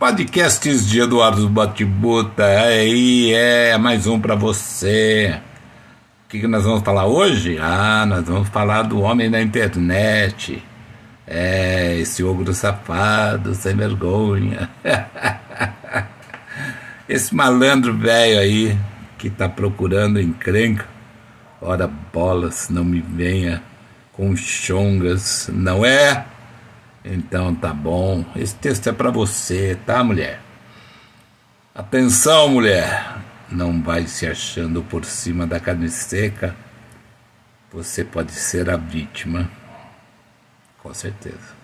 Podcasts de Eduardo Batibuta, aí é mais um para você. O que, que nós vamos falar hoje? Ah, nós vamos falar do homem da internet. É, esse ogro safado, sem vergonha. esse malandro velho aí que tá procurando encrenca. Ora bolas, não me venha com chongas, não é? Então tá bom. Esse texto é para você, tá, mulher? Atenção, mulher. Não vai se achando por cima da carne seca. Você pode ser a vítima. Com certeza.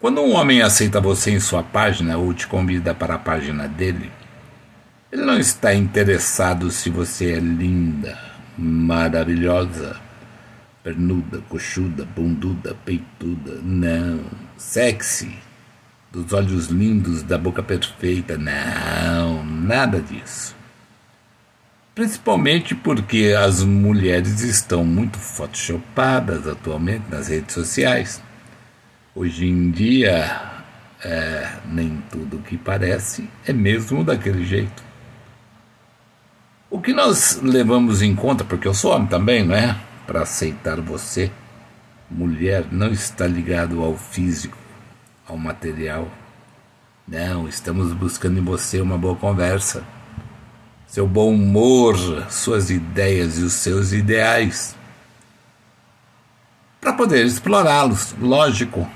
Quando um homem aceita você em sua página ou te convida para a página dele, ele não está interessado se você é linda, maravilhosa pernuda, coxuda, bunduda, peituda, não. Sexy, dos olhos lindos, da boca perfeita, não, nada disso. Principalmente porque as mulheres estão muito photoshopadas atualmente nas redes sociais. Hoje em dia, é, nem tudo que parece é mesmo daquele jeito. O que nós levamos em conta, porque eu sou homem também, não é? Para aceitar você, mulher, não está ligado ao físico, ao material. Não, estamos buscando em você uma boa conversa, seu bom humor, suas ideias e os seus ideais. Para poder explorá-los, lógico,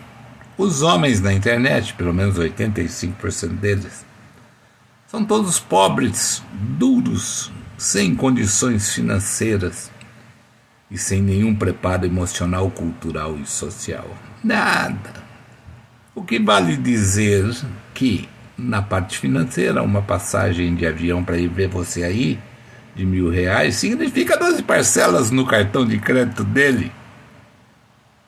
os homens na internet, pelo menos 85% deles, são todos pobres, duros, sem condições financeiras e sem nenhum preparo emocional, cultural e social. Nada. O que vale dizer que, na parte financeira, uma passagem de avião para ir ver você aí, de mil reais, significa 12 parcelas no cartão de crédito dele.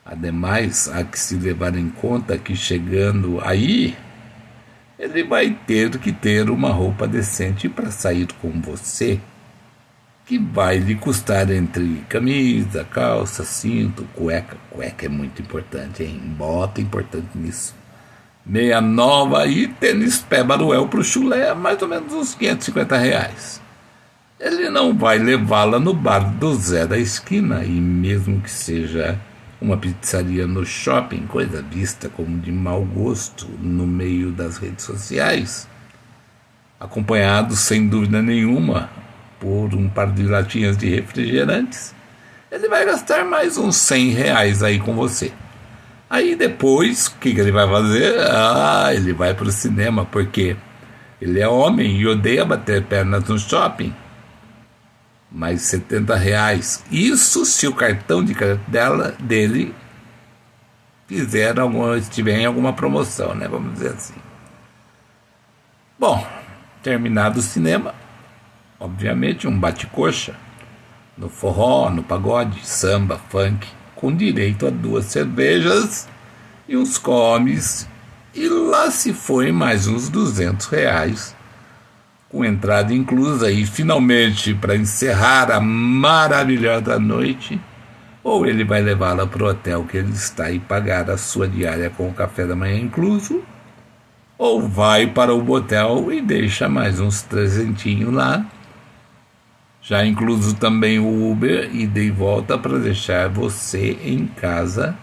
Ademais, há que se levar em conta que chegando aí, ele vai ter que ter uma roupa decente para sair com você que vai lhe custar entre camisa, calça, cinto, cueca. Cueca é muito importante, hein? Bota é importante nisso. Meia nova e tênis pé baruel para o chulé, mais ou menos uns 550 reais. Ele não vai levá-la no bar do Zé da esquina, e mesmo que seja uma pizzaria no shopping, coisa vista como de mau gosto no meio das redes sociais, acompanhado sem dúvida nenhuma por um par de latinhas de refrigerantes, ele vai gastar mais uns 100 reais aí com você. Aí depois, o que, que ele vai fazer? Ah, ele vai para o cinema, porque ele é homem e odeia bater pernas no shopping. Mais 70 reais. Isso se o cartão de dela, dele fizer alguma, estiver em alguma promoção, né? Vamos dizer assim. Bom, terminado o cinema, obviamente, um bate-coxa, no forró, no pagode, samba, funk, com direito a duas cervejas e uns comes, e lá se foi mais uns 200 reais, com entrada inclusa, e finalmente, para encerrar a maravilhosa noite, ou ele vai levá-la para o hotel que ele está e pagar a sua diária com o café da manhã incluso, ou vai para o motel e deixa mais uns trezentinhos lá já incluso também o Uber e dei volta para deixar você em casa.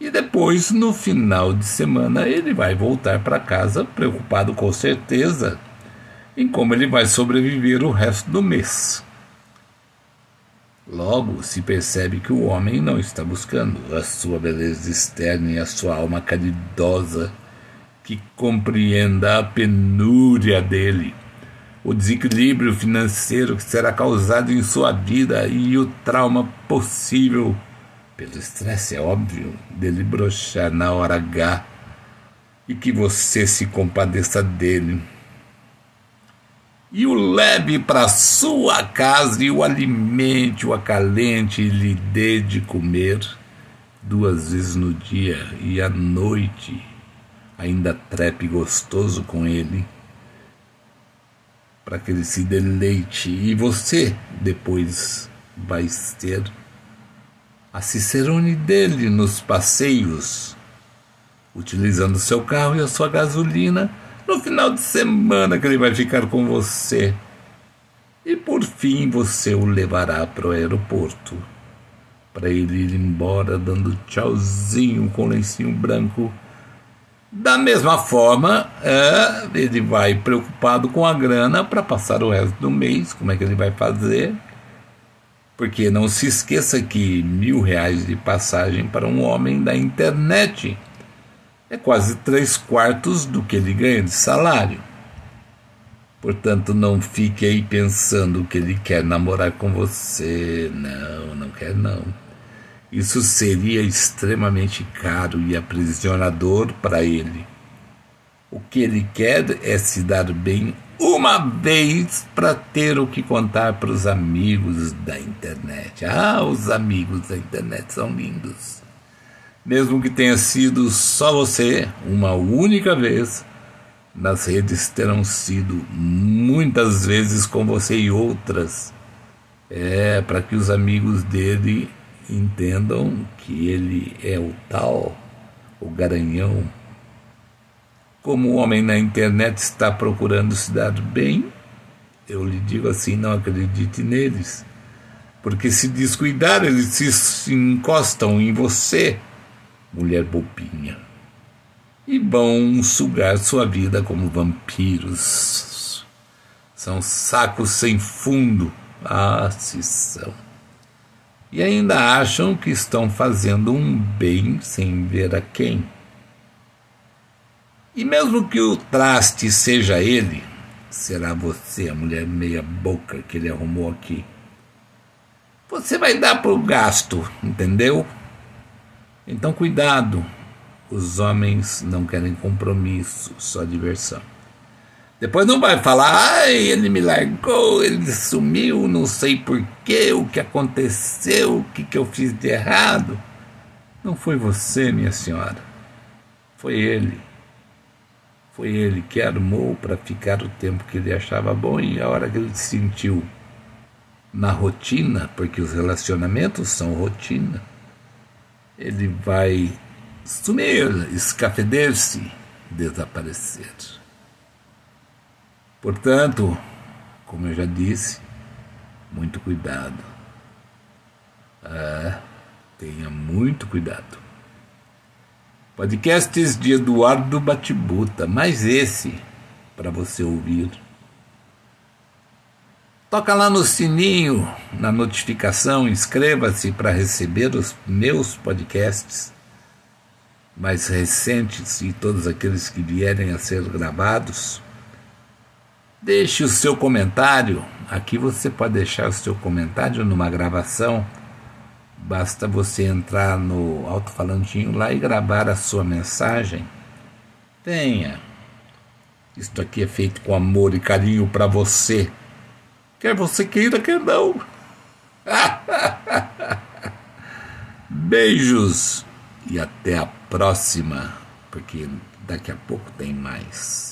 E depois, no final de semana, ele vai voltar para casa, preocupado com certeza em como ele vai sobreviver o resto do mês. Logo se percebe que o homem não está buscando a sua beleza externa e a sua alma caridosa que compreenda a penúria dele o desequilíbrio financeiro que será causado em sua vida e o trauma possível pelo estresse, é óbvio, dele brochar na hora H e que você se compadeça dele. E o leve para sua casa e o alimente, o acalente e lhe dê de comer duas vezes no dia e à noite, ainda trepe gostoso com ele para que ele se deleite e você depois vai ter a cicerone dele nos passeios, utilizando seu carro e a sua gasolina, no final de semana que ele vai ficar com você. E por fim você o levará para o aeroporto, para ele ir embora dando tchauzinho com o lencinho branco. Da mesma forma, é, ele vai preocupado com a grana para passar o resto do mês, como é que ele vai fazer? Porque não se esqueça que mil reais de passagem para um homem da internet é quase três quartos do que ele ganha de salário. Portanto, não fique aí pensando que ele quer namorar com você. Não, não quer não. Isso seria extremamente caro e aprisionador para ele. O que ele quer é se dar bem uma vez para ter o que contar para os amigos da internet. Ah, os amigos da internet são lindos. Mesmo que tenha sido só você, uma única vez, nas redes terão sido muitas vezes com você e outras. É para que os amigos dele entendam que ele é o tal, o garanhão como o homem na internet está procurando se dar bem, eu lhe digo assim: não acredite neles. Porque se descuidar, eles se encostam em você, mulher bobinha, e vão sugar sua vida como vampiros. São sacos sem fundo. Ah, se são. E ainda acham que estão fazendo um bem sem ver a quem. E mesmo que o traste seja ele, será você, a mulher meia-boca que ele arrumou aqui. Você vai dar para o gasto, entendeu? Então, cuidado. Os homens não querem compromisso, só diversão. Depois não vai falar, ai, ele me largou, ele sumiu, não sei porquê, o que aconteceu, o que, que eu fiz de errado. Não foi você, minha senhora. Foi ele. Foi ele que armou para ficar o tempo que ele achava bom e a hora que ele se sentiu na rotina, porque os relacionamentos são rotina, ele vai sumir, escafeder-se, desaparecer. Portanto, como eu já disse, muito cuidado. Ah, tenha muito cuidado. Podcasts de Eduardo Batibuta, mais esse para você ouvir. Toca lá no sininho, na notificação, inscreva-se para receber os meus podcasts mais recentes e todos aqueles que vierem a ser gravados. Deixe o seu comentário. Aqui você pode deixar o seu comentário numa gravação Basta você entrar no alto-falantinho lá e gravar a sua mensagem. Tenha. Isto aqui é feito com amor e carinho para você. Quer você queira, quer não. Beijos e até a próxima, porque daqui a pouco tem mais.